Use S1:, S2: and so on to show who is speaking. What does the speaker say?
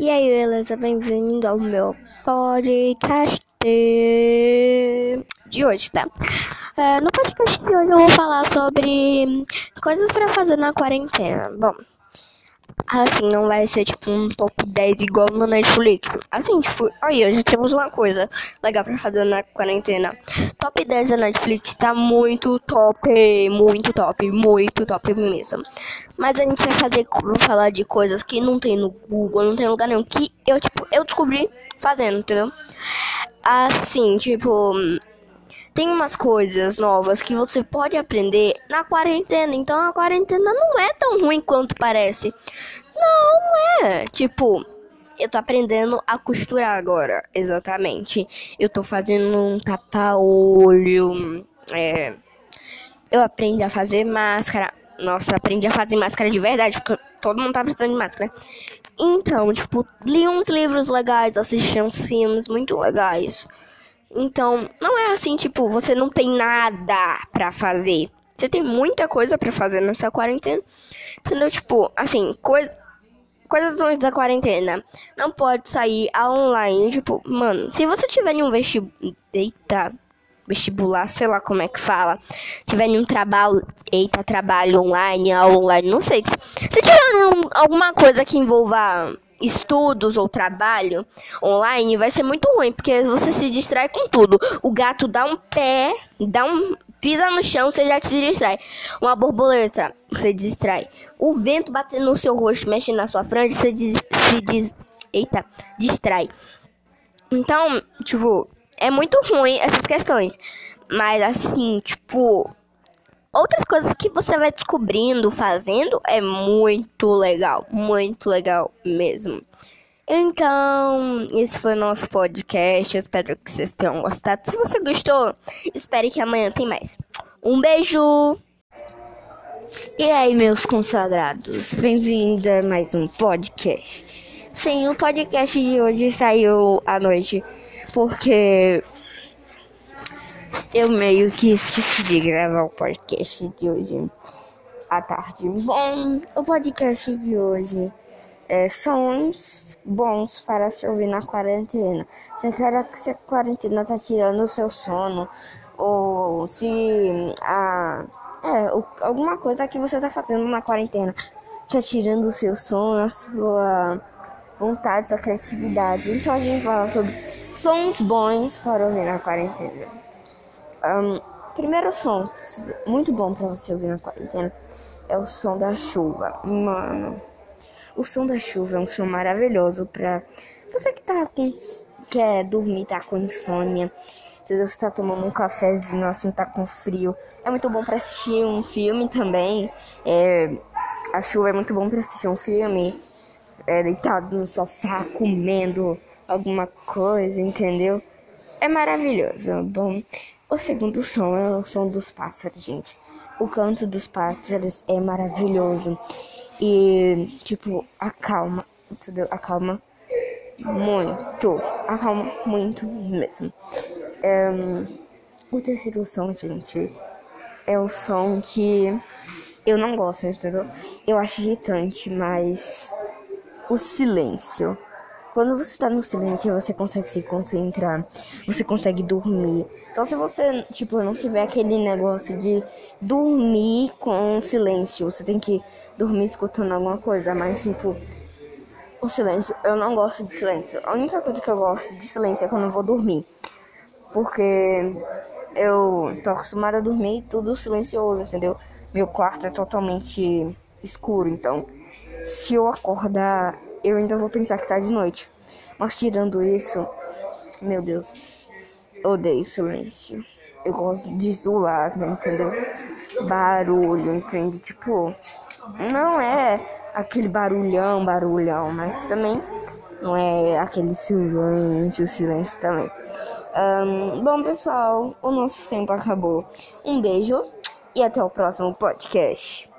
S1: E aí, beleza? Bem-vindo ao meu podcast de hoje, tá? É, no podcast de hoje eu vou falar sobre coisas para fazer na quarentena. Bom, assim, não vai ser tipo um top 10 igual no Netflix. Assim, tipo, aí hoje temos uma coisa legal pra fazer na quarentena. Top 10 da Netflix tá muito top, muito top, muito top mesmo. Mas a gente vai fazer, falar de coisas que não tem no Google, não tem lugar nenhum, que eu, tipo, eu descobri fazendo, entendeu? Assim, tipo, tem umas coisas novas que você pode aprender na quarentena. Então a quarentena não é tão ruim quanto parece. Não é. Tipo, eu tô aprendendo a costurar agora. Exatamente. Eu tô fazendo um tapa-olho. É, eu aprendi a fazer máscara. Nossa, aprendi a fazer máscara de verdade, porque todo mundo tá precisando de máscara. Então, tipo, li uns livros legais, assisti uns filmes muito legais. Então, não é assim, tipo, você não tem nada para fazer. Você tem muita coisa para fazer nessa quarentena. Entendeu? Tipo, assim, coisa coisas ruins da quarentena. Não pode sair online. Tipo, mano, se você tiver em um vestibular. Eita, vestibular, sei lá como é que fala. Tiver em um trabalho. Eita, trabalho online, online, não sei. Se tiver um, alguma coisa que envolva estudos ou trabalho online, vai ser muito ruim, porque você se distrai com tudo. O gato dá um pé, dá um pisa no chão, você já se distrai. Uma borboleta, você distrai. O vento batendo no seu rosto, mexendo na sua franja, você diz, se diz, eita, distrai. Então, tipo, é muito ruim essas questões. Mas assim, tipo, outras coisas que você vai descobrindo, fazendo, é muito legal. Muito legal mesmo. Então, esse foi o nosso podcast. Espero que vocês tenham gostado. Se você gostou, espere que amanhã tem mais. Um beijo! E aí, meus consagrados, bem-vindo a mais um podcast. Sim, o podcast de hoje saiu à noite porque eu meio que esqueci de gravar o podcast de hoje à tarde. Bom, o podcast de hoje é sons bons para se ouvir na quarentena. Se, a quarentena tá tirando o seu sono, ou se a. É, alguma coisa que você tá fazendo na quarentena tá tirando o seu sono, a sua vontade, sua criatividade. Então a gente fala sobre sons bons para ouvir na quarentena. Um, primeiro som muito bom para você ouvir na quarentena é o som da chuva. Mano, o som da chuva é um som maravilhoso para você que tá com quer dormir, tá com insônia. Se você tá tomando um cafezinho assim, tá com frio. É muito bom para assistir um filme também. É, a chuva é muito bom para assistir um filme. É, deitado no sofá, comendo alguma coisa, entendeu? É maravilhoso. Bom, o segundo som é o som dos pássaros, gente. O canto dos pássaros é maravilhoso. E, tipo, acalma, entendeu? Acalma muito. Acalma muito mesmo. É, o terceiro som, gente, é o som que eu não gosto, entendeu? Eu acho irritante, mas o silêncio. Quando você tá no silêncio, você consegue se concentrar, você consegue dormir. Só se você, tipo, não tiver aquele negócio de dormir com silêncio. Você tem que dormir escutando alguma coisa, mas, tipo, o silêncio, eu não gosto de silêncio. A única coisa que eu gosto de silêncio é quando eu vou dormir. Porque eu tô acostumada a dormir tudo silencioso, entendeu? Meu quarto é totalmente escuro, então se eu acordar eu ainda vou pensar que tá de noite. Mas tirando isso, meu Deus, odeio silêncio. Eu gosto de zoar, né, entendeu? Barulho, entende? Tipo, não é aquele barulhão, barulhão, mas também não é aquele silêncio, silêncio também. Um, bom, pessoal, o nosso tempo acabou. Um beijo e até o próximo podcast.